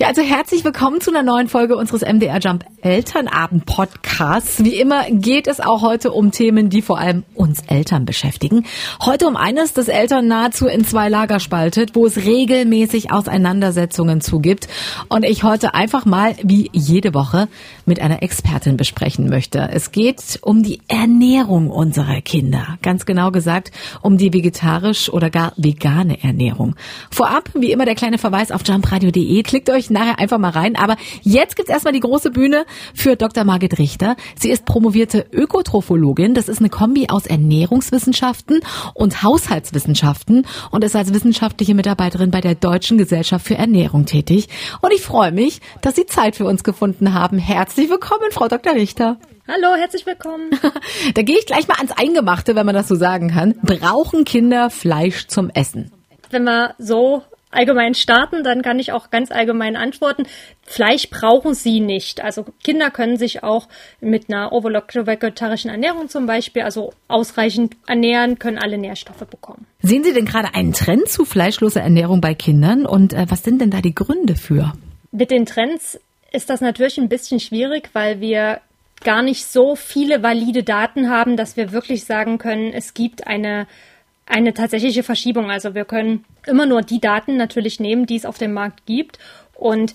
Ja, also herzlich willkommen zu einer neuen Folge unseres MDR Jump Elternabend Podcasts. Wie immer geht es auch heute um Themen, die vor allem uns Eltern beschäftigen. Heute um eines, das Eltern nahezu in zwei Lager spaltet, wo es regelmäßig Auseinandersetzungen zugibt und ich heute einfach mal wie jede Woche mit einer Expertin besprechen möchte. Es geht um die Ernährung unserer Kinder. Ganz genau gesagt um die vegetarisch oder gar vegane Ernährung. Vorab, wie immer, der kleine Verweis auf jumpradio.de. Klickt euch nachher einfach mal rein. Aber jetzt gibt's erstmal die große Bühne für Dr. Margit Richter. Sie ist promovierte Ökotrophologin. Das ist eine Kombi aus Ernährungswissenschaften und Haushaltswissenschaften und ist als wissenschaftliche Mitarbeiterin bei der Deutschen Gesellschaft für Ernährung tätig. Und ich freue mich, dass Sie Zeit für uns gefunden haben. Herzlich willkommen, Frau Dr. Richter. Hallo, herzlich willkommen. da gehe ich gleich mal ans Eingemachte, wenn man das so sagen kann. Brauchen Kinder Fleisch zum Essen? Wenn wir so allgemein starten, dann kann ich auch ganz allgemein antworten. Fleisch brauchen sie nicht. Also Kinder können sich auch mit einer vegetarischen Ernährung zum Beispiel, also ausreichend ernähren, können alle Nährstoffe bekommen. Sehen Sie denn gerade einen Trend zu fleischloser Ernährung bei Kindern und äh, was sind denn da die Gründe für? Mit den Trends ist das natürlich ein bisschen schwierig, weil wir gar nicht so viele valide Daten haben, dass wir wirklich sagen können, es gibt eine eine tatsächliche Verschiebung. Also wir können immer nur die Daten natürlich nehmen, die es auf dem Markt gibt. Und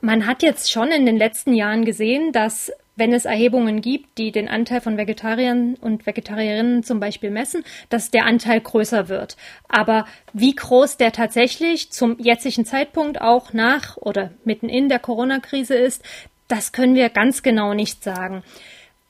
man hat jetzt schon in den letzten Jahren gesehen, dass wenn es Erhebungen gibt, die den Anteil von Vegetariern und Vegetarierinnen zum Beispiel messen, dass der Anteil größer wird. Aber wie groß der tatsächlich zum jetzigen Zeitpunkt auch nach oder mitten in der Corona-Krise ist, das können wir ganz genau nicht sagen.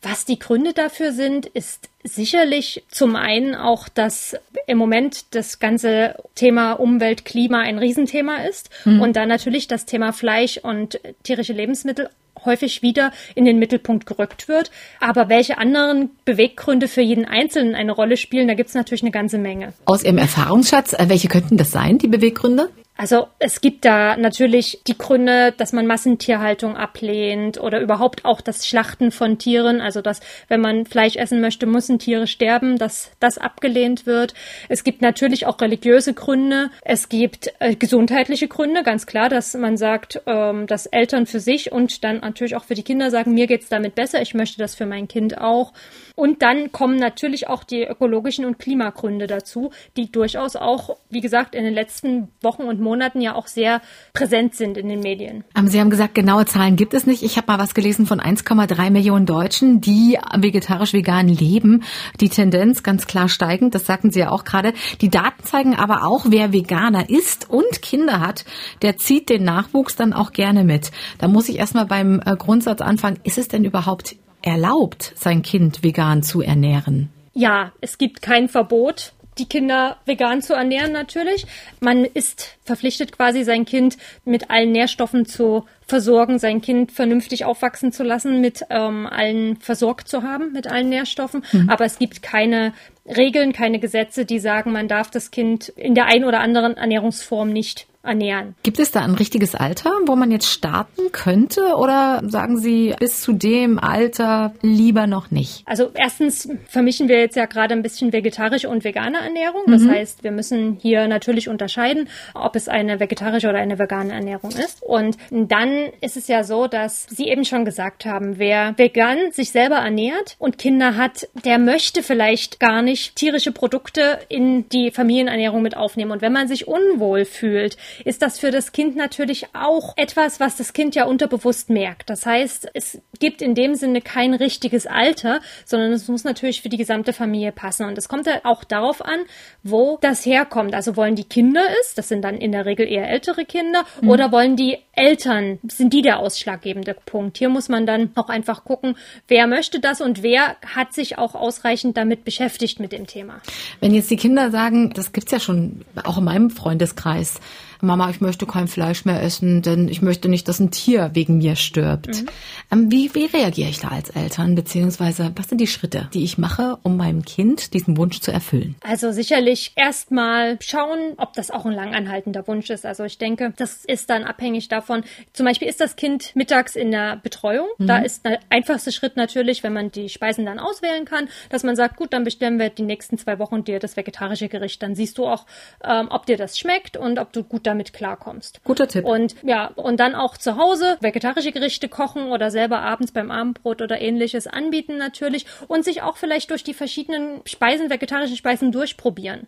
Was die Gründe dafür sind, ist sicherlich zum einen auch, dass im Moment das ganze Thema Umwelt, Klima ein Riesenthema ist mhm. und dann natürlich das Thema Fleisch und tierische Lebensmittel häufig wieder in den Mittelpunkt gerückt wird. Aber welche anderen Beweggründe für jeden Einzelnen eine Rolle spielen, da gibt es natürlich eine ganze Menge. Aus Ihrem Erfahrungsschatz, äh, welche könnten das sein, die Beweggründe? Also es gibt da natürlich die Gründe, dass man Massentierhaltung ablehnt oder überhaupt auch das Schlachten von Tieren, also dass wenn man Fleisch essen möchte, müssen Tiere sterben, dass das abgelehnt wird. Es gibt natürlich auch religiöse Gründe. Es gibt äh, gesundheitliche Gründe, ganz klar, dass man sagt, ähm, dass Eltern für sich und dann natürlich auch für die Kinder sagen, mir geht's damit besser, ich möchte das für mein Kind auch. Und dann kommen natürlich auch die ökologischen und Klimagründe dazu, die durchaus auch, wie gesagt, in den letzten Wochen und Monaten ja auch sehr präsent sind in den Medien. Sie haben gesagt, genaue Zahlen gibt es nicht. Ich habe mal was gelesen von 1,3 Millionen Deutschen, die vegetarisch-vegan leben. Die Tendenz ganz klar steigend, das sagten Sie ja auch gerade. Die Daten zeigen aber auch, wer Veganer ist und Kinder hat, der zieht den Nachwuchs dann auch gerne mit. Da muss ich erstmal beim äh, Grundsatz anfangen, ist es denn überhaupt erlaubt, sein Kind vegan zu ernähren? Ja, es gibt kein Verbot die Kinder vegan zu ernähren natürlich. Man ist verpflichtet quasi sein Kind mit allen Nährstoffen zu versorgen, sein Kind vernünftig aufwachsen zu lassen, mit ähm, allen versorgt zu haben, mit allen Nährstoffen. Mhm. Aber es gibt keine Regeln, keine Gesetze, die sagen, man darf das Kind in der einen oder anderen Ernährungsform nicht ernähren. Gibt es da ein richtiges Alter, wo man jetzt starten könnte oder sagen Sie bis zu dem Alter lieber noch nicht? Also erstens vermischen wir jetzt ja gerade ein bisschen vegetarische und vegane Ernährung. Das mhm. heißt, wir müssen hier natürlich unterscheiden, ob es eine vegetarische oder eine vegane Ernährung ist. Und dann ist es ja so, dass Sie eben schon gesagt haben, wer vegan sich selber ernährt und Kinder hat, der möchte vielleicht gar nicht tierische Produkte in die Familienernährung mit aufnehmen. Und wenn man sich unwohl fühlt, ist das für das Kind natürlich auch etwas, was das Kind ja unterbewusst merkt. Das heißt, es gibt in dem Sinne kein richtiges Alter, sondern es muss natürlich für die gesamte Familie passen. Und es kommt ja auch darauf an, wo das herkommt. Also wollen die Kinder es, das sind dann in der Regel eher ältere Kinder, mhm. oder wollen die Eltern, sind die der ausschlaggebende Punkt? Hier muss man dann auch einfach gucken, wer möchte das und wer hat sich auch ausreichend damit beschäftigt mit dem Thema. Wenn jetzt die Kinder sagen, das gibt's ja schon auch in meinem Freundeskreis, Mama, ich möchte kein Fleisch mehr essen, denn ich möchte nicht, dass ein Tier wegen mir stirbt. Mhm. Ähm, wie, wie reagiere ich da als Eltern, beziehungsweise was sind die Schritte, die ich mache, um meinem Kind diesen Wunsch zu erfüllen? Also sicherlich erstmal schauen, ob das auch ein langanhaltender Wunsch ist. Also ich denke, das ist dann abhängig davon, zum Beispiel ist das Kind mittags in der Betreuung. Mhm. Da ist der einfachste Schritt natürlich, wenn man die Speisen dann auswählen kann, dass man sagt, gut, dann bestellen wir die nächsten zwei Wochen dir das vegetarische Gericht. Dann siehst du auch, ähm, ob dir das schmeckt und ob du gut damit klarkommst. Guter Tipp. Und ja, und dann auch zu Hause vegetarische Gerichte kochen oder selber abends beim Abendbrot oder ähnliches anbieten natürlich und sich auch vielleicht durch die verschiedenen Speisen, vegetarischen Speisen durchprobieren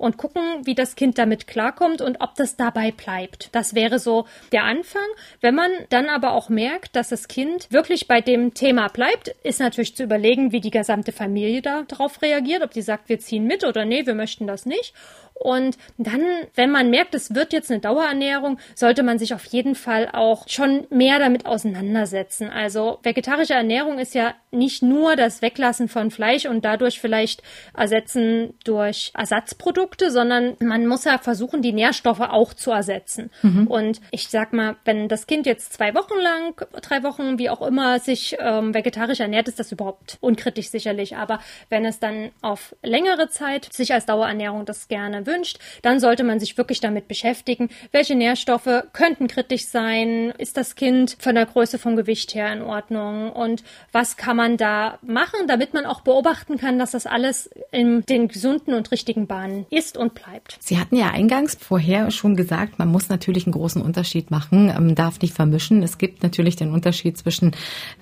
und gucken, wie das Kind damit klarkommt und ob das dabei bleibt. Das wäre so der Anfang. Wenn man dann aber auch merkt, dass das Kind wirklich bei dem Thema bleibt, ist natürlich zu überlegen, wie die gesamte Familie darauf reagiert, ob die sagt, wir ziehen mit oder nee, wir möchten das nicht. Und dann, wenn man merkt, es wird jetzt eine Dauerernährung, sollte man sich auf jeden Fall auch schon mehr damit auseinandersetzen. Also vegetarische Ernährung ist ja nicht nur das Weglassen von Fleisch und dadurch vielleicht ersetzen durch Ersatzprodukte, sondern man muss ja versuchen, die Nährstoffe auch zu ersetzen. Mhm. Und ich sag mal, wenn das Kind jetzt zwei Wochen lang, drei Wochen, wie auch immer, sich ähm, vegetarisch ernährt, ist das überhaupt unkritisch sicherlich. Aber wenn es dann auf längere Zeit sich als Dauerernährung das gerne wünscht, dann sollte man sich wirklich damit beschäftigen, welche Nährstoffe könnten kritisch sein, ist das Kind von der Größe vom Gewicht her in Ordnung und was kann man da machen, damit man auch beobachten kann, dass das alles in den gesunden und richtigen Bahnen ist und bleibt. Sie hatten ja eingangs vorher schon gesagt, man muss natürlich einen großen Unterschied machen, ähm, darf nicht vermischen. Es gibt natürlich den Unterschied zwischen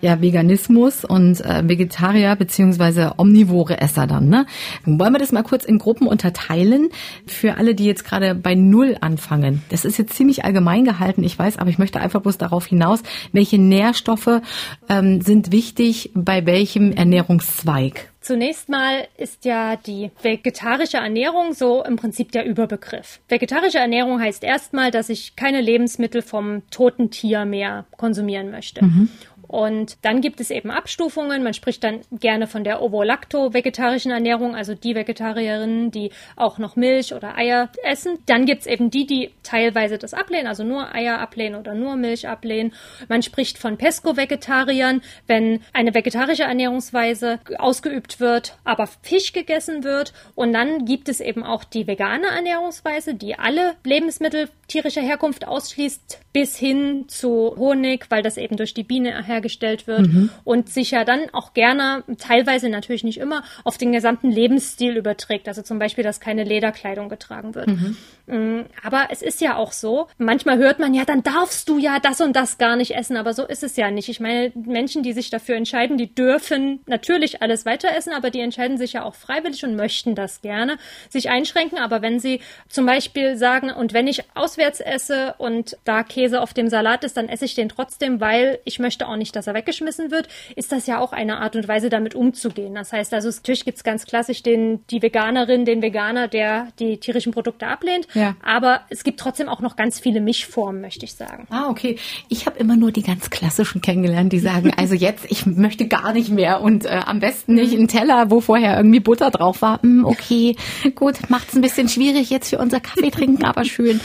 ja, Veganismus und äh, Vegetarier beziehungsweise omnivore Esser dann. Ne? Wollen wir das mal kurz in Gruppen unterteilen? Für alle, die jetzt gerade bei Null anfangen. Das ist jetzt ziemlich allgemein gehalten, ich weiß, aber ich möchte einfach bloß darauf hinaus, welche Nährstoffe ähm, sind wichtig bei welchem Ernährungszweig? Zunächst mal ist ja die vegetarische Ernährung so im Prinzip der Überbegriff. Vegetarische Ernährung heißt erstmal, dass ich keine Lebensmittel vom toten Tier mehr konsumieren möchte. Mhm. Und dann gibt es eben Abstufungen. Man spricht dann gerne von der Ovo-Lacto-vegetarischen Ernährung, also die Vegetarierinnen, die auch noch Milch oder Eier essen. Dann gibt es eben die, die teilweise das ablehnen, also nur Eier ablehnen oder nur Milch ablehnen. Man spricht von Pesco-Vegetariern, wenn eine vegetarische Ernährungsweise ausgeübt wird, aber Fisch gegessen wird. Und dann gibt es eben auch die vegane Ernährungsweise, die alle Lebensmittel tierischer Herkunft ausschließt, bis hin zu Honig, weil das eben durch die Biene hergestellt wird mhm. und sich ja dann auch gerne, teilweise natürlich nicht immer, auf den gesamten Lebensstil überträgt. Also zum Beispiel, dass keine Lederkleidung getragen wird. Mhm. Mm, aber es ist ja auch so, manchmal hört man ja, dann darfst du ja das und das gar nicht essen, aber so ist es ja nicht. Ich meine, Menschen, die sich dafür entscheiden, die dürfen natürlich alles weiter essen, aber die entscheiden sich ja auch freiwillig und möchten das gerne, sich einschränken. Aber wenn sie zum Beispiel sagen, und wenn ich auswärts esse und da Käse auf dem Salat ist, dann esse ich den trotzdem, weil ich möchte auch nicht, dass er weggeschmissen wird, ist das ja auch eine Art und Weise, damit umzugehen. Das heißt also, natürlich gibt es ganz klassisch den, die Veganerin, den Veganer, der die tierischen Produkte ablehnt. Ja. Aber es gibt trotzdem auch noch ganz viele Mischformen, möchte ich sagen. Ah, okay. Ich habe immer nur die ganz klassischen kennengelernt, die sagen, also jetzt, ich möchte gar nicht mehr und äh, am besten nicht einen Teller, wo vorher irgendwie Butter drauf war. Hm, okay, gut, macht's ein bisschen schwierig jetzt für unser Kaffee trinken, aber schön.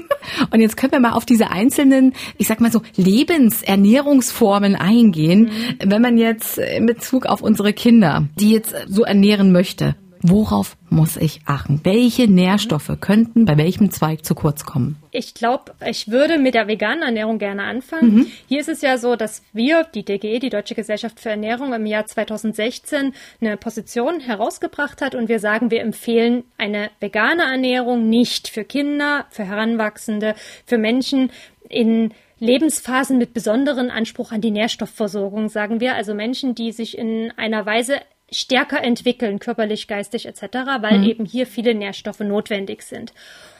und jetzt können wir mal auf diese einzelnen, ich sag mal so, Lebensernährungsformen eingehen. Mhm. Wenn man jetzt in Bezug auf unsere Kinder, die jetzt so ernähren möchte, Worauf muss ich achten? Welche Nährstoffe könnten bei welchem Zweig zu kurz kommen? Ich glaube, ich würde mit der veganen Ernährung gerne anfangen. Mhm. Hier ist es ja so, dass wir, die DGE, die Deutsche Gesellschaft für Ernährung, im Jahr 2016 eine Position herausgebracht hat und wir sagen, wir empfehlen eine vegane Ernährung nicht für Kinder, für Heranwachsende, für Menschen in Lebensphasen mit besonderen Anspruch an die Nährstoffversorgung, sagen wir. Also Menschen, die sich in einer Weise stärker entwickeln, körperlich, geistig etc., weil mhm. eben hier viele Nährstoffe notwendig sind.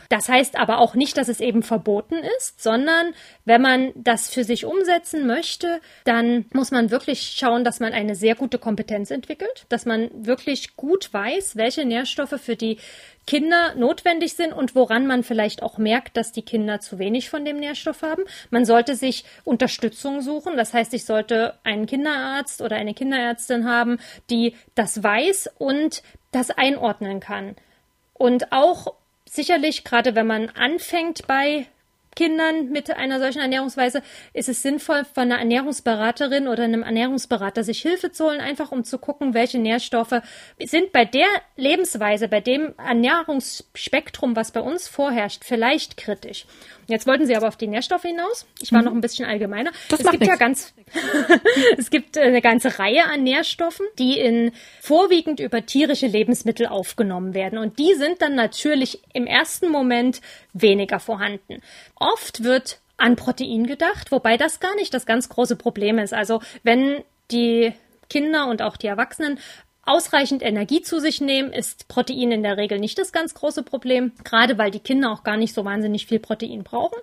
Das heißt aber auch nicht, dass es eben verboten ist, sondern wenn man das für sich umsetzen möchte, dann muss man wirklich schauen, dass man eine sehr gute Kompetenz entwickelt, dass man wirklich gut weiß, welche Nährstoffe für die Kinder notwendig sind und woran man vielleicht auch merkt, dass die Kinder zu wenig von dem Nährstoff haben. Man sollte sich Unterstützung suchen. Das heißt, ich sollte einen Kinderarzt oder eine Kinderärztin haben, die das weiß und das einordnen kann. Und auch sicherlich, gerade wenn man anfängt bei Kindern mit einer solchen Ernährungsweise ist es sinnvoll, von einer Ernährungsberaterin oder einem Ernährungsberater sich Hilfe zu holen, einfach um zu gucken, welche Nährstoffe sind bei der Lebensweise, bei dem Ernährungsspektrum, was bei uns vorherrscht, vielleicht kritisch. Jetzt wollten Sie aber auf die Nährstoffe hinaus. Ich war mhm. noch ein bisschen allgemeiner. Das es gibt nix. ja ganz, es gibt äh, eine ganze Reihe an Nährstoffen, die in vorwiegend über tierische Lebensmittel aufgenommen werden. Und die sind dann natürlich im ersten Moment weniger vorhanden. Oft wird an Protein gedacht, wobei das gar nicht das ganz große Problem ist. Also wenn die Kinder und auch die Erwachsenen ausreichend Energie zu sich nehmen, ist Protein in der Regel nicht das ganz große Problem, gerade weil die Kinder auch gar nicht so wahnsinnig viel Protein brauchen.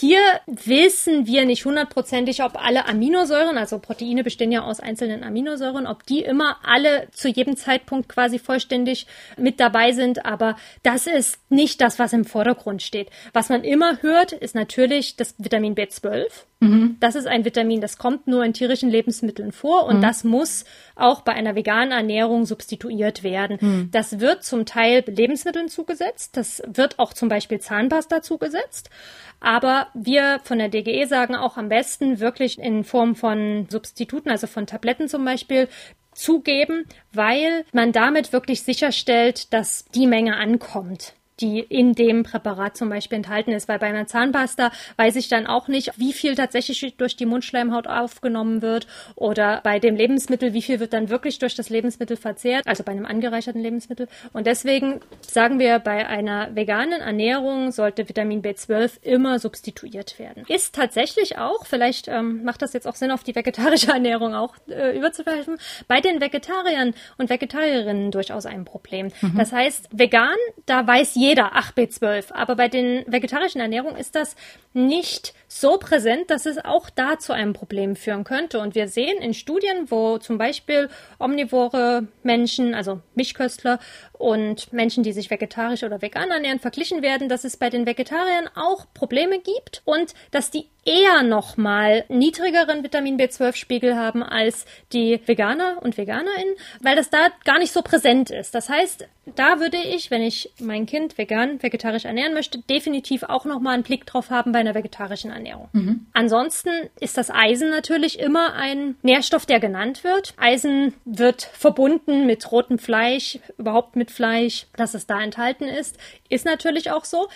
Hier wissen wir nicht hundertprozentig, ob alle Aminosäuren, also Proteine bestehen ja aus einzelnen Aminosäuren, ob die immer alle zu jedem Zeitpunkt quasi vollständig mit dabei sind. Aber das ist nicht das, was im Vordergrund steht. Was man immer hört, ist natürlich das Vitamin B12. Mhm. Das ist ein Vitamin, das kommt nur in tierischen Lebensmitteln vor und mhm. das muss auch bei einer veganen Ernährung substituiert werden. Mhm. Das wird zum Teil Lebensmitteln zugesetzt, das wird auch zum Beispiel Zahnpasta zugesetzt. Aber wir von der DGE sagen auch am besten wirklich in Form von Substituten, also von Tabletten zum Beispiel, zugeben, weil man damit wirklich sicherstellt, dass die Menge ankommt die in dem Präparat zum Beispiel enthalten ist. Weil bei einer Zahnpasta weiß ich dann auch nicht, wie viel tatsächlich durch die Mundschleimhaut aufgenommen wird oder bei dem Lebensmittel, wie viel wird dann wirklich durch das Lebensmittel verzehrt, also bei einem angereicherten Lebensmittel. Und deswegen sagen wir, bei einer veganen Ernährung sollte Vitamin B12 immer substituiert werden. Ist tatsächlich auch, vielleicht ähm, macht das jetzt auch Sinn, auf die vegetarische Ernährung auch äh, überzugreifen, bei den Vegetariern und Vegetarierinnen durchaus ein Problem. Mhm. Das heißt, vegan, da weiß jeder, jeder, ach B12. Aber bei den vegetarischen Ernährungen ist das nicht so präsent, dass es auch da zu einem Problem führen könnte. Und wir sehen in Studien, wo zum Beispiel omnivore Menschen, also Mischköstler und Menschen, die sich vegetarisch oder vegan ernähren, verglichen werden, dass es bei den Vegetariern auch Probleme gibt und dass die eher nochmal niedrigeren Vitamin B12-Spiegel haben als die Veganer und VeganerInnen, weil das da gar nicht so präsent ist. Das heißt, da würde ich, wenn ich mein Kind vegan, vegetarisch ernähren möchte, definitiv auch nochmal einen Blick drauf haben bei einer vegetarischen Ernährung. Mhm. Ansonsten ist das Eisen natürlich immer ein Nährstoff, der genannt wird. Eisen wird verbunden mit rotem Fleisch, überhaupt mit Fleisch, dass es da enthalten ist, ist natürlich auch so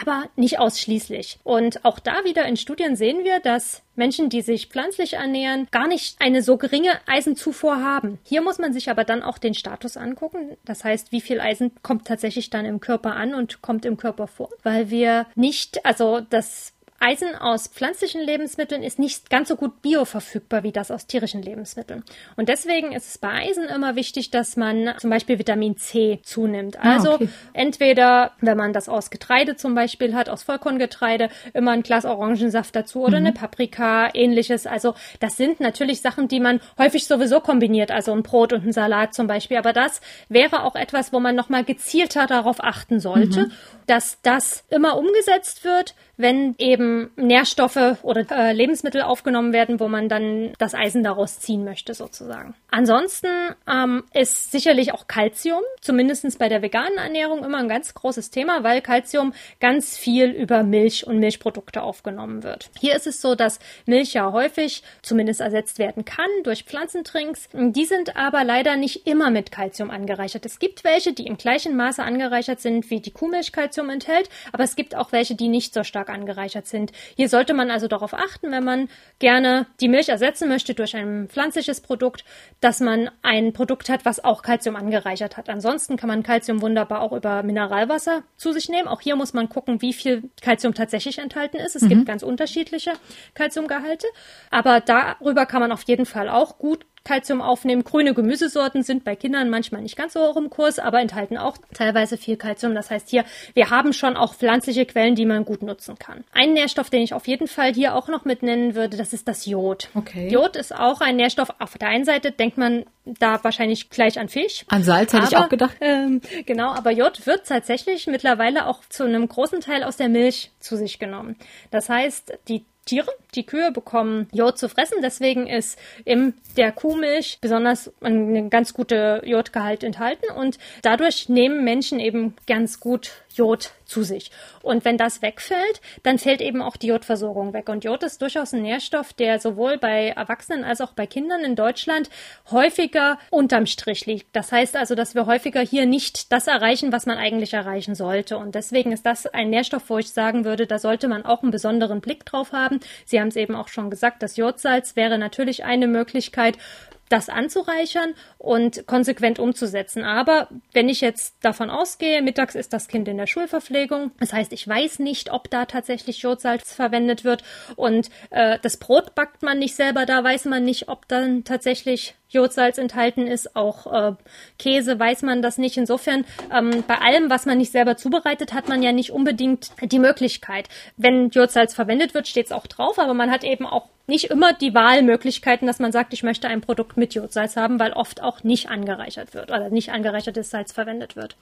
aber nicht ausschließlich. Und auch da wieder in Studien sehen wir, dass Menschen, die sich pflanzlich ernähren, gar nicht eine so geringe Eisenzufuhr haben. Hier muss man sich aber dann auch den Status angucken. Das heißt, wie viel Eisen kommt tatsächlich dann im Körper an und kommt im Körper vor, weil wir nicht, also das Eisen aus pflanzlichen Lebensmitteln ist nicht ganz so gut bioverfügbar wie das aus tierischen Lebensmitteln. Und deswegen ist es bei Eisen immer wichtig, dass man zum Beispiel Vitamin C zunimmt. Ah, also okay. entweder, wenn man das aus Getreide zum Beispiel hat, aus Vollkorngetreide, immer ein Glas Orangensaft dazu oder mhm. eine Paprika, ähnliches. Also das sind natürlich Sachen, die man häufig sowieso kombiniert, also ein Brot und ein Salat zum Beispiel. Aber das wäre auch etwas, wo man nochmal gezielter darauf achten sollte, mhm. dass das immer umgesetzt wird, wenn eben Nährstoffe oder äh, Lebensmittel aufgenommen werden, wo man dann das Eisen daraus ziehen möchte, sozusagen. Ansonsten ähm, ist sicherlich auch Kalzium, zumindest bei der veganen Ernährung, immer ein ganz großes Thema, weil Kalzium ganz viel über Milch und Milchprodukte aufgenommen wird. Hier ist es so, dass Milch ja häufig zumindest ersetzt werden kann durch Pflanzentrinks. Die sind aber leider nicht immer mit Kalzium angereichert. Es gibt welche, die im gleichen Maße angereichert sind, wie die Kuhmilch Kalzium enthält, aber es gibt auch welche, die nicht so stark stark angereichert sind. Hier sollte man also darauf achten, wenn man gerne die Milch ersetzen möchte durch ein pflanzliches Produkt, dass man ein Produkt hat, was auch Kalzium angereichert hat. Ansonsten kann man Kalzium wunderbar auch über Mineralwasser zu sich nehmen. Auch hier muss man gucken, wie viel Kalzium tatsächlich enthalten ist. Es mhm. gibt ganz unterschiedliche Kalziumgehalte, aber darüber kann man auf jeden Fall auch gut Kalzium aufnehmen. Grüne Gemüsesorten sind bei Kindern manchmal nicht ganz so hoch im Kurs, aber enthalten auch teilweise viel Kalzium. Das heißt hier, wir haben schon auch pflanzliche Quellen, die man gut nutzen kann. Ein Nährstoff, den ich auf jeden Fall hier auch noch mit nennen würde, das ist das Jod. Okay. Jod ist auch ein Nährstoff. Auf der einen Seite denkt man da wahrscheinlich gleich an Fisch. An Salz hätte aber, ich auch gedacht. Ähm, genau, aber Jod wird tatsächlich mittlerweile auch zu einem großen Teil aus der Milch zu sich genommen. Das heißt, die Tiere. Die Kühe bekommen Jod zu fressen, deswegen ist in der Kuhmilch besonders ein ganz guter Jodgehalt enthalten und dadurch nehmen Menschen eben ganz gut Jod zu sich. Und wenn das wegfällt, dann fällt eben auch die Jodversorgung weg. Und Jod ist durchaus ein Nährstoff, der sowohl bei Erwachsenen als auch bei Kindern in Deutschland häufiger unterm Strich liegt. Das heißt also, dass wir häufiger hier nicht das erreichen, was man eigentlich erreichen sollte. Und deswegen ist das ein Nährstoff, wo ich sagen würde, da sollte man auch einen besonderen Blick drauf haben. Sie haben es eben auch schon gesagt, das Jodsalz wäre natürlich eine Möglichkeit das anzureichern und konsequent umzusetzen. Aber wenn ich jetzt davon ausgehe, mittags ist das Kind in der Schulverpflegung, das heißt, ich weiß nicht, ob da tatsächlich Jodsalz verwendet wird und äh, das Brot backt man nicht selber, da weiß man nicht, ob dann tatsächlich Jodsalz enthalten ist, auch äh, Käse weiß man das nicht. Insofern, ähm, bei allem, was man nicht selber zubereitet, hat man ja nicht unbedingt die Möglichkeit. Wenn Jodsalz verwendet wird, steht es auch drauf, aber man hat eben auch nicht immer die Wahlmöglichkeiten, dass man sagt, ich möchte ein Produkt mit Jodsalz haben, weil oft auch nicht angereichert wird oder nicht angereichertes Salz verwendet wird.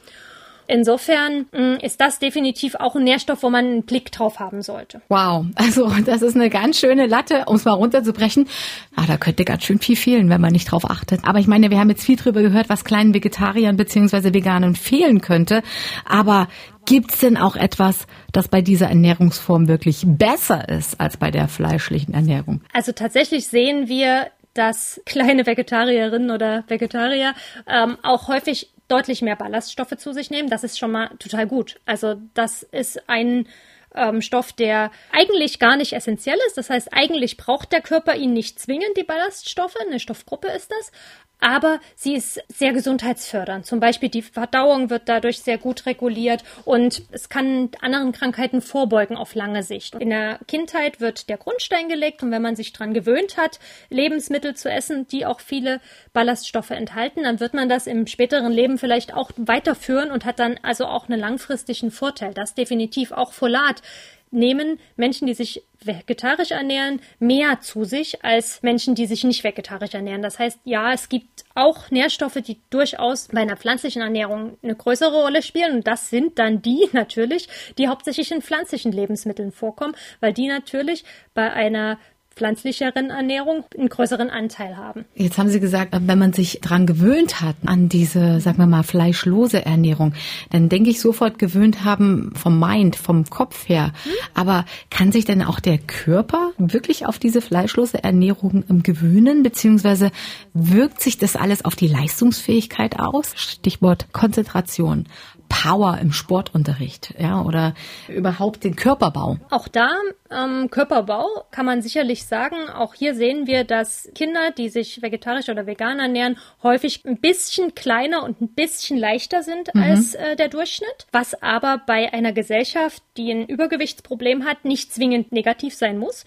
Insofern mm, ist das definitiv auch ein Nährstoff, wo man einen Blick drauf haben sollte. Wow, also das ist eine ganz schöne Latte, um es mal runterzubrechen. Ah, da könnte ganz schön viel fehlen, wenn man nicht drauf achtet. Aber ich meine, wir haben jetzt viel drüber gehört, was kleinen Vegetariern beziehungsweise Veganern fehlen könnte. Aber Gibt's denn auch etwas, das bei dieser Ernährungsform wirklich besser ist als bei der fleischlichen Ernährung? Also tatsächlich sehen wir, dass kleine Vegetarierinnen oder Vegetarier ähm, auch häufig deutlich mehr Ballaststoffe zu sich nehmen. Das ist schon mal total gut. Also das ist ein ähm, Stoff, der eigentlich gar nicht essentiell ist. Das heißt, eigentlich braucht der Körper ihn nicht zwingend, die Ballaststoffe. Eine Stoffgruppe ist das aber sie ist sehr gesundheitsfördernd. Zum Beispiel die Verdauung wird dadurch sehr gut reguliert und es kann anderen Krankheiten vorbeugen auf lange Sicht. In der Kindheit wird der Grundstein gelegt und wenn man sich daran gewöhnt hat, Lebensmittel zu essen, die auch viele Ballaststoffe enthalten, dann wird man das im späteren Leben vielleicht auch weiterführen und hat dann also auch einen langfristigen Vorteil. Das definitiv auch Folat nehmen Menschen, die sich vegetarisch ernähren, mehr zu sich als Menschen, die sich nicht vegetarisch ernähren. Das heißt, ja, es gibt auch Nährstoffe, die durchaus bei einer pflanzlichen Ernährung eine größere Rolle spielen. Und das sind dann die natürlich, die hauptsächlich in pflanzlichen Lebensmitteln vorkommen, weil die natürlich bei einer pflanzlicheren Ernährung einen größeren Anteil haben. Jetzt haben Sie gesagt, wenn man sich dran gewöhnt hat an diese, sagen wir mal, fleischlose Ernährung, dann denke ich sofort gewöhnt haben vom Mind, vom Kopf her. Hm? Aber kann sich denn auch der Körper wirklich auf diese fleischlose Ernährung gewöhnen, beziehungsweise wirkt sich das alles auf die Leistungsfähigkeit aus? Stichwort Konzentration, Power im Sportunterricht, ja, oder überhaupt den Körperbau? Auch da ähm, Körperbau kann man sicherlich sagen. Auch hier sehen wir, dass Kinder, die sich vegetarisch oder vegan ernähren, häufig ein bisschen kleiner und ein bisschen leichter sind mhm. als äh, der Durchschnitt, was aber bei einer Gesellschaft, die ein Übergewichtsproblem hat, nicht zwingend negativ sein muss.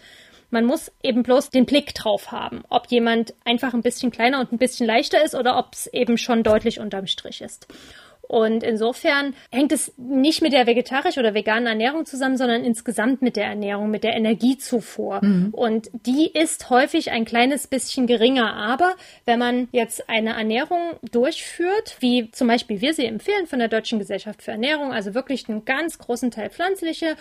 Man muss eben bloß den Blick drauf haben, ob jemand einfach ein bisschen kleiner und ein bisschen leichter ist oder ob es eben schon deutlich unterm Strich ist. Und insofern hängt es nicht mit der vegetarischen oder veganen Ernährung zusammen, sondern insgesamt mit der Ernährung, mit der Energiezufuhr. Mhm. Und die ist häufig ein kleines bisschen geringer. Aber wenn man jetzt eine Ernährung durchführt, wie zum Beispiel wir sie empfehlen von der Deutschen Gesellschaft für Ernährung, also wirklich einen ganz großen Teil pflanzliche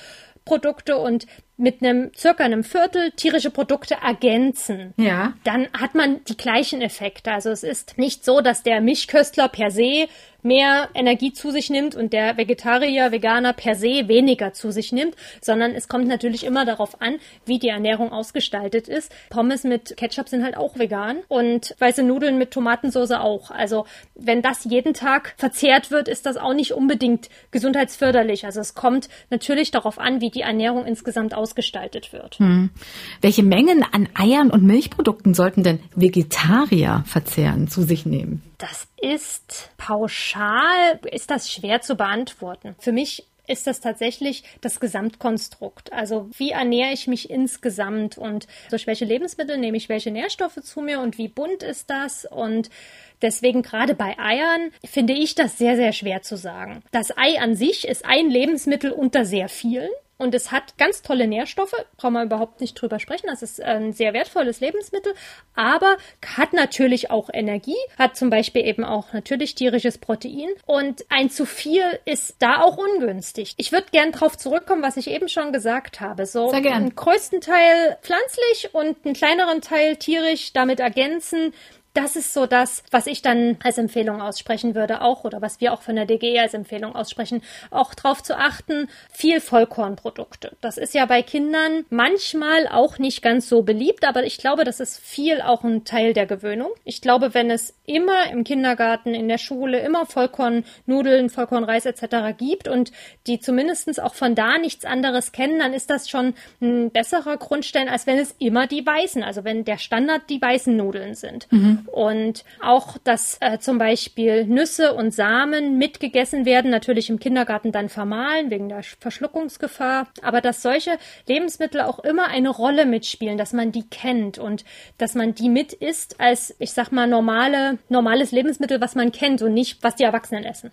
Produkte und mit einem circa einem Viertel tierische Produkte ergänzen, ja. dann hat man die gleichen Effekte. Also es ist nicht so, dass der Mischköstler per se mehr Energie zu sich nimmt und der Vegetarier, Veganer per se weniger zu sich nimmt, sondern es kommt natürlich immer darauf an, wie die Ernährung ausgestaltet ist. Pommes mit Ketchup sind halt auch vegan und weiße Nudeln mit Tomatensauce auch. Also wenn das jeden Tag verzehrt wird, ist das auch nicht unbedingt gesundheitsförderlich. Also es kommt natürlich darauf an, wie die Ernährung insgesamt ausgestaltet wird. Hm. Welche Mengen an Eiern und Milchprodukten sollten denn Vegetarier verzehren, zu sich nehmen? Das ist pauschal, ist das schwer zu beantworten. Für mich ist das tatsächlich das Gesamtkonstrukt. Also wie ernähre ich mich insgesamt und durch welche Lebensmittel nehme ich welche Nährstoffe zu mir und wie bunt ist das und Deswegen gerade bei Eiern finde ich das sehr, sehr schwer zu sagen. Das Ei an sich ist ein Lebensmittel unter sehr vielen und es hat ganz tolle Nährstoffe, brauchen wir überhaupt nicht drüber sprechen. Das ist ein sehr wertvolles Lebensmittel, aber hat natürlich auch Energie, hat zum Beispiel eben auch natürlich tierisches Protein und ein zu viel ist da auch ungünstig. Ich würde gern darauf zurückkommen, was ich eben schon gesagt habe. So einen größten Teil pflanzlich und einen kleineren Teil tierisch damit ergänzen das ist so das, was ich dann als Empfehlung aussprechen würde, auch oder was wir auch von der DGE als Empfehlung aussprechen, auch darauf zu achten, viel Vollkornprodukte. Das ist ja bei Kindern manchmal auch nicht ganz so beliebt, aber ich glaube, das ist viel auch ein Teil der Gewöhnung. Ich glaube, wenn es immer im Kindergarten, in der Schule immer Vollkornnudeln, Vollkornreis etc. gibt und die zumindest auch von da nichts anderes kennen, dann ist das schon ein besserer Grundstein, als wenn es immer die weißen, also wenn der Standard die weißen Nudeln sind. Mhm. Und auch, dass äh, zum Beispiel Nüsse und Samen mitgegessen werden, natürlich im Kindergarten dann vermahlen wegen der Verschluckungsgefahr, aber dass solche Lebensmittel auch immer eine Rolle mitspielen, dass man die kennt und dass man die mit isst als, ich sag mal, normale, normales Lebensmittel, was man kennt und nicht, was die Erwachsenen essen.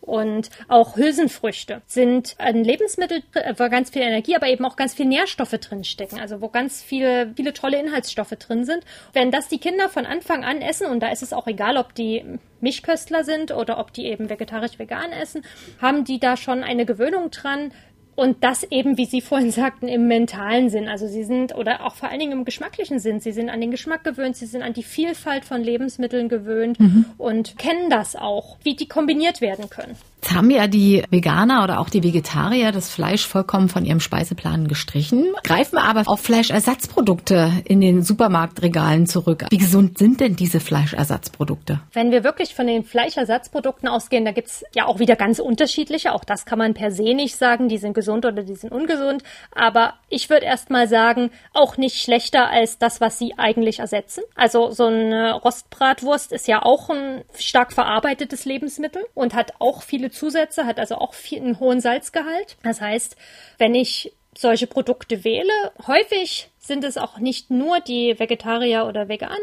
Und auch Hülsenfrüchte sind ein Lebensmittel, wo ganz viel Energie, aber eben auch ganz viel Nährstoffe drinstecken, also wo ganz viele, viele tolle Inhaltsstoffe drin sind. Wenn das die Kinder von Anfang an essen, und da ist es auch egal, ob die Mischköstler sind oder ob die eben vegetarisch-vegan essen, haben die da schon eine Gewöhnung dran, und das eben, wie Sie vorhin sagten, im mentalen Sinn. Also Sie sind, oder auch vor allen Dingen im geschmacklichen Sinn, Sie sind an den Geschmack gewöhnt, Sie sind an die Vielfalt von Lebensmitteln gewöhnt mhm. und kennen das auch, wie die kombiniert werden können. Jetzt haben ja die Veganer oder auch die Vegetarier das Fleisch vollkommen von ihrem Speiseplan gestrichen, greifen aber auf Fleischersatzprodukte in den Supermarktregalen zurück. Wie gesund sind denn diese Fleischersatzprodukte? Wenn wir wirklich von den Fleischersatzprodukten ausgehen, da gibt's ja auch wieder ganz unterschiedliche. Auch das kann man per se nicht sagen, die sind gesund oder die sind ungesund. Aber ich würde erst mal sagen, auch nicht schlechter als das, was sie eigentlich ersetzen. Also so eine Rostbratwurst ist ja auch ein stark verarbeitetes Lebensmittel und hat auch viele Zusätze, hat also auch viel, einen hohen Salzgehalt. Das heißt, wenn ich solche Produkte wähle, häufig sind es auch nicht nur die Vegetarier oder Veganer,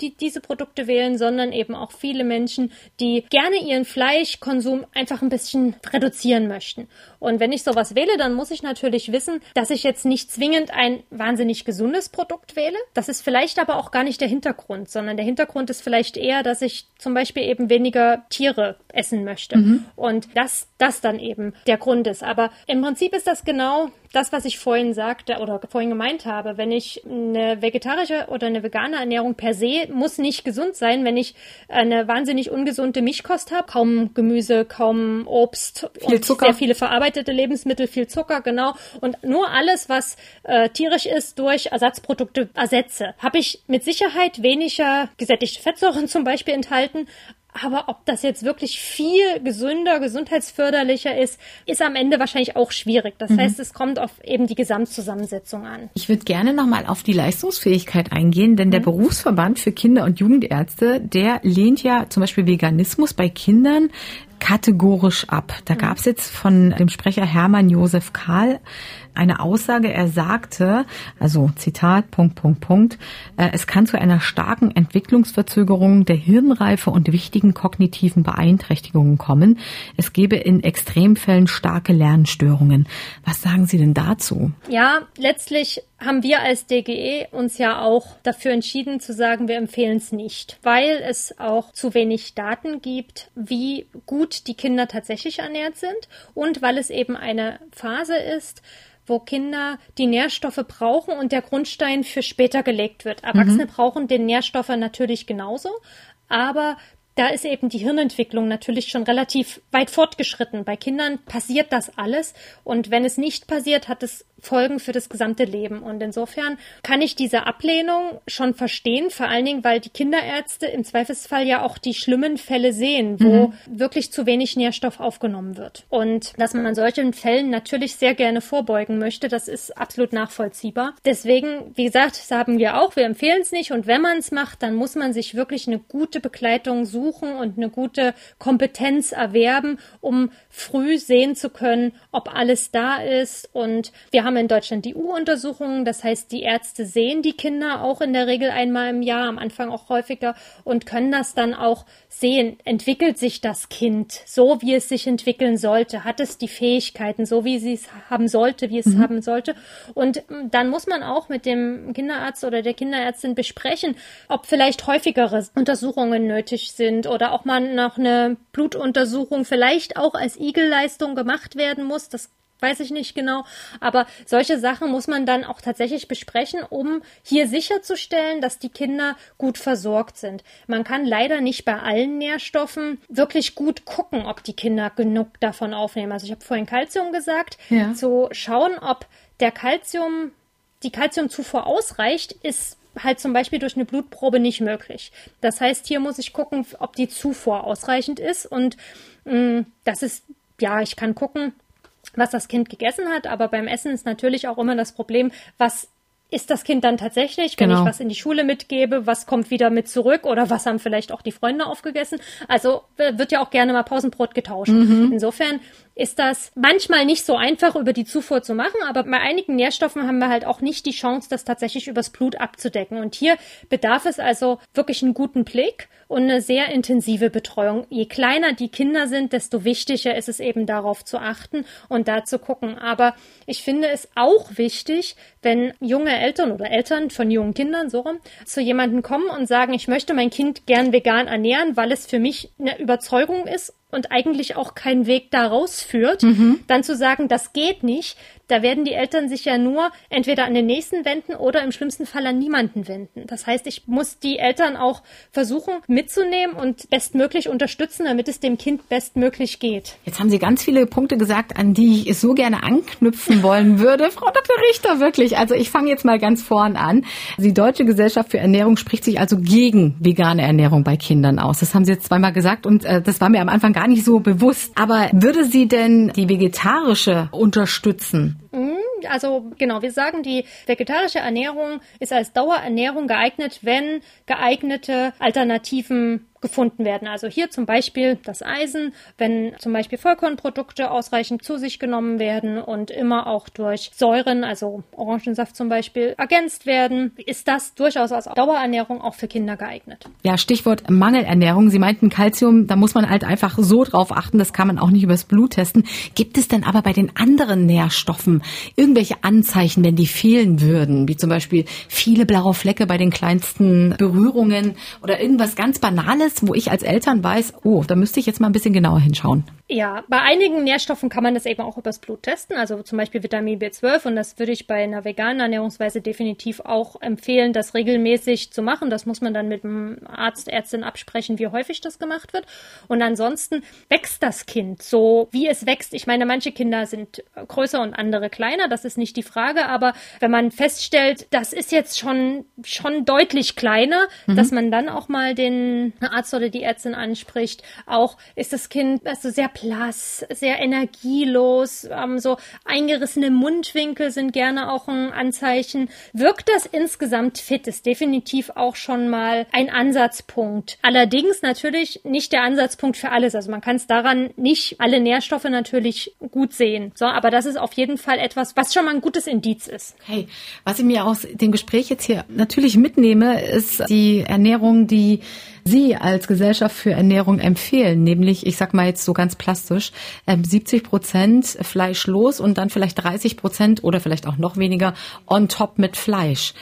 die diese Produkte wählen, sondern eben auch viele Menschen, die gerne ihren Fleischkonsum einfach ein bisschen reduzieren möchten. Und wenn ich sowas wähle, dann muss ich natürlich wissen, dass ich jetzt nicht zwingend ein wahnsinnig gesundes Produkt wähle. Das ist vielleicht aber auch gar nicht der Hintergrund, sondern der Hintergrund ist vielleicht eher, dass ich zum Beispiel eben weniger Tiere essen möchte. Mhm. Und dass das dann eben der Grund ist. Aber im Prinzip ist das genau das, was ich vorhin sagte oder vorhin gemeint habe. Wenn ich eine vegetarische oder eine vegane Ernährung per se muss nicht gesund sein, wenn ich eine wahnsinnig ungesunde Mischkost habe, kaum Gemüse, kaum Obst, viel Zucker. sehr viele verarbeitete Lebensmittel, viel Zucker, genau. Und nur alles, was äh, tierisch ist, durch Ersatzprodukte ersetze, habe ich mit Sicherheit weniger gesättigte Fettsäuren zum Beispiel enthalten, aber ob das jetzt wirklich viel gesünder, gesundheitsförderlicher ist, ist am Ende wahrscheinlich auch schwierig. Das mhm. heißt, es kommt auf eben die Gesamtzusammensetzung an. Ich würde gerne nochmal auf die Leistungsfähigkeit eingehen, denn mhm. der Berufsverband für Kinder- und Jugendärzte, der lehnt ja zum Beispiel Veganismus bei Kindern kategorisch ab. Da mhm. gab es jetzt von dem Sprecher Hermann Josef Karl eine Aussage. Er sagte, also Zitat, Punkt, Punkt, Punkt, äh, es kann zu einer starken Entwicklungsverzögerung der Hirnreife und wichtigen kognitiven Beeinträchtigungen kommen. Es gebe in Extremfällen starke Lernstörungen. Was sagen Sie denn dazu? Ja, letztlich haben wir als DGE uns ja auch dafür entschieden zu sagen, wir empfehlen es nicht, weil es auch zu wenig Daten gibt, wie gut die Kinder tatsächlich ernährt sind und weil es eben eine Phase ist, wo Kinder die Nährstoffe brauchen und der Grundstein für später gelegt wird. Erwachsene mhm. brauchen den Nährstoffe natürlich genauso, aber da ist eben die Hirnentwicklung natürlich schon relativ weit fortgeschritten. Bei Kindern passiert das alles und wenn es nicht passiert, hat es Folgen für das gesamte Leben. Und insofern kann ich diese Ablehnung schon verstehen, vor allen Dingen, weil die Kinderärzte im Zweifelsfall ja auch die schlimmen Fälle sehen, wo mhm. wirklich zu wenig Nährstoff aufgenommen wird. Und dass man an solchen Fällen natürlich sehr gerne vorbeugen möchte, das ist absolut nachvollziehbar. Deswegen, wie gesagt, sagen wir auch, wir empfehlen es nicht. Und wenn man es macht, dann muss man sich wirklich eine gute Begleitung suchen und eine gute Kompetenz erwerben, um früh sehen zu können, ob alles da ist. Und wir haben in Deutschland die U-Untersuchungen, das heißt, die Ärzte sehen die Kinder auch in der Regel einmal im Jahr, am Anfang auch häufiger und können das dann auch sehen. Entwickelt sich das Kind so, wie es sich entwickeln sollte? Hat es die Fähigkeiten, so wie sie es haben sollte, wie es mhm. haben sollte? Und ähm, dann muss man auch mit dem Kinderarzt oder der Kinderärztin besprechen, ob vielleicht häufigere Untersuchungen nötig sind oder auch mal noch eine Blutuntersuchung vielleicht auch als Igelleistung gemacht werden muss. Das weiß ich nicht genau. Aber solche Sachen muss man dann auch tatsächlich besprechen, um hier sicherzustellen, dass die Kinder gut versorgt sind. Man kann leider nicht bei allen Nährstoffen wirklich gut gucken, ob die Kinder genug davon aufnehmen. Also ich habe vorhin Kalzium gesagt. Ja. Zu schauen, ob der Kalzium, die Kalziumzufuhr ausreicht, ist halt zum Beispiel durch eine Blutprobe nicht möglich. Das heißt, hier muss ich gucken, ob die Zufuhr ausreichend ist und mh, mm, das ist, ja, ich kann gucken, was das Kind gegessen hat, aber beim Essen ist natürlich auch immer das Problem, was ist das Kind dann tatsächlich, wenn genau. ich was in die Schule mitgebe, was kommt wieder mit zurück oder was haben vielleicht auch die Freunde aufgegessen? Also wird ja auch gerne mal Pausenbrot getauscht. Mhm. Insofern ist das manchmal nicht so einfach über die Zufuhr zu machen, aber bei einigen Nährstoffen haben wir halt auch nicht die Chance, das tatsächlich übers Blut abzudecken. Und hier bedarf es also wirklich einen guten Blick und eine sehr intensive Betreuung. Je kleiner die Kinder sind, desto wichtiger ist es eben darauf zu achten und da zu gucken. Aber ich finde es auch wichtig, wenn junge Eltern oder Eltern von jungen Kindern so rum zu jemandem kommen und sagen, ich möchte mein Kind gern vegan ernähren, weil es für mich eine Überzeugung ist und eigentlich auch kein Weg daraus führt, mhm. dann zu sagen, das geht nicht, da werden die Eltern sich ja nur entweder an den nächsten wenden oder im schlimmsten Fall an niemanden wenden. Das heißt, ich muss die Eltern auch versuchen mitzunehmen und bestmöglich unterstützen, damit es dem Kind bestmöglich geht. Jetzt haben Sie ganz viele Punkte gesagt, an die ich so gerne anknüpfen wollen würde. Frau Dr. Richter, wirklich. Also ich fange jetzt mal ganz vorn an. Die Deutsche Gesellschaft für Ernährung spricht sich also gegen vegane Ernährung bei Kindern aus. Das haben Sie jetzt zweimal gesagt und äh, das war mir am Anfang gar nicht so bewusst. Aber würde sie denn die vegetarische unterstützen? Mhm, also genau, wir sagen, die vegetarische Ernährung ist als Dauerernährung geeignet, wenn geeignete Alternativen gefunden werden. Also hier zum Beispiel das Eisen, wenn zum Beispiel Vollkornprodukte ausreichend zu sich genommen werden und immer auch durch Säuren, also Orangensaft zum Beispiel, ergänzt werden, ist das durchaus als Dauerernährung auch für Kinder geeignet. Ja, Stichwort Mangelernährung. Sie meinten Kalzium, da muss man halt einfach so drauf achten, das kann man auch nicht übers Blut testen. Gibt es denn aber bei den anderen Nährstoffen irgendwelche Anzeichen, wenn die fehlen würden, wie zum Beispiel viele blaue Flecke bei den kleinsten Berührungen oder irgendwas ganz Banales? Alles, wo ich als Eltern weiß, oh, da müsste ich jetzt mal ein bisschen genauer hinschauen. Ja, bei einigen Nährstoffen kann man das eben auch übers Blut testen, also zum Beispiel Vitamin B12 und das würde ich bei einer veganen Ernährungsweise definitiv auch empfehlen, das regelmäßig zu machen. Das muss man dann mit dem Arzt, Ärztin absprechen, wie häufig das gemacht wird. Und ansonsten wächst das Kind so, wie es wächst. Ich meine, manche Kinder sind größer und andere kleiner, das ist nicht die Frage, aber wenn man feststellt, das ist jetzt schon, schon deutlich kleiner, mhm. dass man dann auch mal den Arzt oder die Ärztin anspricht, auch ist das Kind also sehr blass, sehr energielos, ähm, so eingerissene Mundwinkel sind gerne auch ein Anzeichen. Wirkt das insgesamt fit, ist definitiv auch schon mal ein Ansatzpunkt. Allerdings natürlich nicht der Ansatzpunkt für alles. Also man kann es daran nicht alle Nährstoffe natürlich gut sehen. So, aber das ist auf jeden Fall etwas, was schon mal ein gutes Indiz ist. Okay. Was ich mir aus dem Gespräch jetzt hier natürlich mitnehme, ist die Ernährung, die Sie als Gesellschaft für Ernährung empfehlen, nämlich, ich sag mal jetzt so ganz plastisch, 70 ähm, Prozent fleischlos und dann vielleicht 30 Prozent oder vielleicht auch noch weniger on top mit Fleisch.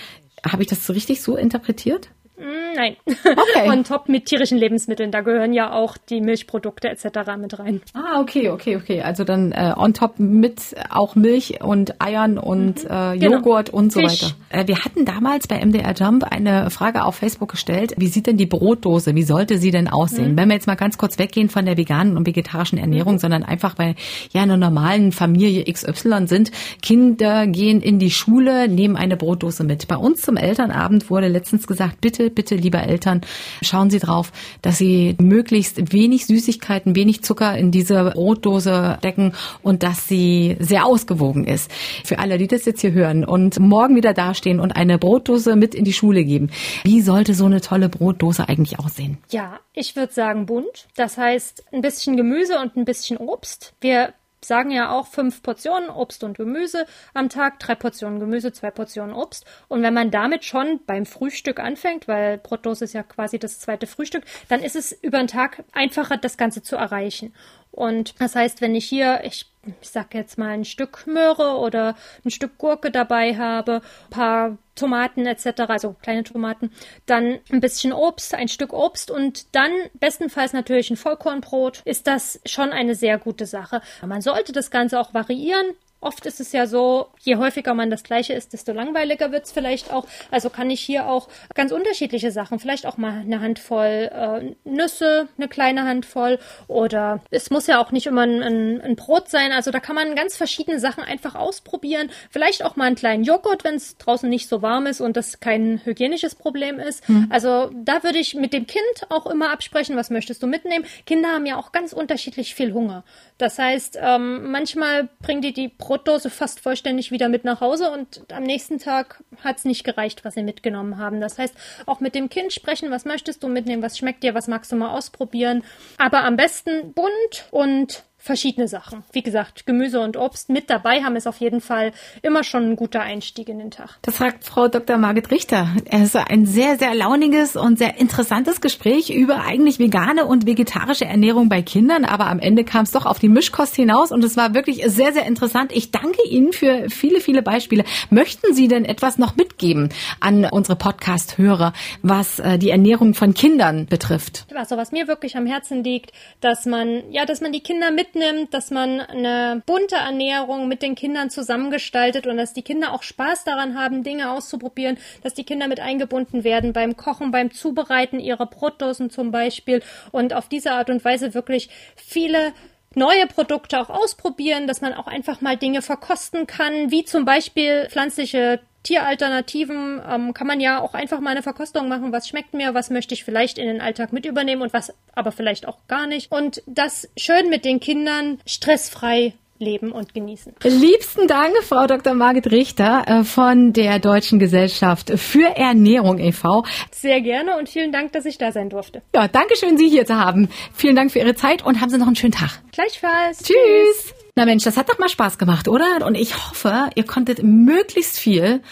Habe ich das richtig so interpretiert? Mm, nein. Okay. Und top mit tierischen Lebensmitteln. Da gehören ja auch die Milchprodukte etc. mit rein. Ah, okay, okay, okay. Also dann äh, on top mit auch Milch und Eiern und mhm. äh, genau. Joghurt genau. und so Fisch. weiter. Äh, wir hatten damals bei MDR Jump eine Frage auf Facebook gestellt. Wie sieht denn die Brotdose? Wie sollte sie denn aussehen? Mhm. Wenn wir jetzt mal ganz kurz weggehen von der veganen und vegetarischen Ernährung, mhm. sondern einfach bei ja einer normalen Familie XY sind, Kinder gehen in die Schule, nehmen eine Brotdose mit. Bei uns zum Elternabend wurde letztens gesagt, bitte bitte, liebe Eltern, schauen Sie drauf, dass Sie möglichst wenig Süßigkeiten, wenig Zucker in diese Brotdose decken und dass sie sehr ausgewogen ist. Für alle, die das jetzt hier hören und morgen wieder dastehen und eine Brotdose mit in die Schule geben. Wie sollte so eine tolle Brotdose eigentlich aussehen? Ja, ich würde sagen bunt. Das heißt ein bisschen Gemüse und ein bisschen Obst. Wir sagen ja auch fünf Portionen Obst und Gemüse am Tag, drei Portionen Gemüse, zwei Portionen Obst. Und wenn man damit schon beim Frühstück anfängt, weil Brotdose ist ja quasi das zweite Frühstück, dann ist es über den Tag einfacher, das Ganze zu erreichen. Und das heißt, wenn ich hier, ich, ich sag jetzt mal ein Stück Möhre oder ein Stück Gurke dabei habe, ein paar Tomaten etc., also kleine Tomaten, dann ein bisschen Obst, ein Stück Obst und dann bestenfalls natürlich ein Vollkornbrot, ist das schon eine sehr gute Sache. Man sollte das Ganze auch variieren Oft ist es ja so, je häufiger man das Gleiche isst, desto langweiliger wird es vielleicht auch. Also kann ich hier auch ganz unterschiedliche Sachen, vielleicht auch mal eine Handvoll äh, Nüsse, eine kleine Handvoll oder es muss ja auch nicht immer ein, ein, ein, Brot sein. Also da kann man ganz verschiedene Sachen einfach ausprobieren. Vielleicht auch mal einen kleinen Joghurt, wenn es draußen nicht so warm ist und das kein hygienisches Problem ist. Hm. Also da würde ich mit dem Kind auch immer absprechen, was möchtest du mitnehmen. Kinder haben ja auch ganz unterschiedlich viel Hunger. Das heißt, ähm, manchmal bringen die die Brotdose fast vollständig wieder mit nach Hause und am nächsten Tag hat es nicht gereicht, was sie mitgenommen haben. Das heißt, auch mit dem Kind sprechen, was möchtest du mitnehmen, was schmeckt dir, was magst du mal ausprobieren. Aber am besten bunt und verschiedene Sachen. Wie gesagt, Gemüse und Obst mit dabei haben ist auf jeden Fall immer schon ein guter Einstieg in den Tag. Das sagt Frau Dr. Margit Richter. Es ist ein sehr, sehr launiges und sehr interessantes Gespräch über eigentlich vegane und vegetarische Ernährung bei Kindern. Aber am Ende kam es doch auf die Mischkost hinaus und es war wirklich sehr, sehr interessant. Ich danke Ihnen für viele, viele Beispiele. Möchten Sie denn etwas noch mitgeben an unsere Podcast-Hörer, was äh, die Ernährung von Kindern betrifft? Also was mir wirklich am Herzen liegt, dass man, ja, dass man die Kinder mit mitnimmt, dass man eine bunte Ernährung mit den Kindern zusammengestaltet und dass die Kinder auch Spaß daran haben, Dinge auszuprobieren, dass die Kinder mit eingebunden werden beim Kochen, beim Zubereiten ihrer Brotdosen zum Beispiel und auf diese Art und Weise wirklich viele neue Produkte auch ausprobieren, dass man auch einfach mal Dinge verkosten kann, wie zum Beispiel pflanzliche Tieralternativen ähm, kann man ja auch einfach mal eine Verkostung machen. Was schmeckt mir? Was möchte ich vielleicht in den Alltag mit übernehmen und was aber vielleicht auch gar nicht? Und das schön mit den Kindern stressfrei leben und genießen. Liebsten Dank, Frau Dr. Margit Richter äh, von der Deutschen Gesellschaft für Ernährung e.V. Sehr gerne und vielen Dank, dass ich da sein durfte. Ja, danke schön, Sie hier zu haben. Vielen Dank für Ihre Zeit und haben Sie noch einen schönen Tag. Gleichfalls. Tschüss. Tschüss. Na Mensch, das hat doch mal Spaß gemacht, oder? Und ich hoffe, ihr konntet möglichst viel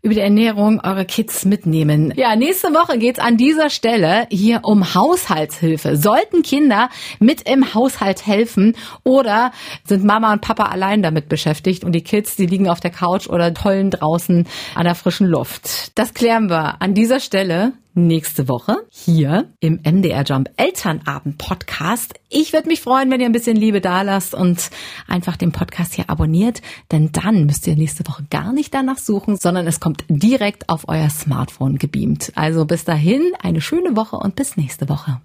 über die Ernährung eurer Kids mitnehmen. Ja, nächste Woche geht's an dieser Stelle hier um Haushaltshilfe. Sollten Kinder mit im Haushalt helfen oder sind Mama und Papa allein damit beschäftigt und die Kids, die liegen auf der Couch oder tollen draußen an der frischen Luft? Das klären wir an dieser Stelle nächste Woche hier im MDR Jump Elternabend Podcast. Ich würde mich freuen, wenn ihr ein bisschen Liebe da lasst und einfach den Podcast hier abonniert, denn dann müsst ihr nächste Woche gar nicht danach suchen, sondern es kommt direkt auf euer Smartphone gebeamt. Also bis dahin eine schöne Woche und bis nächste Woche.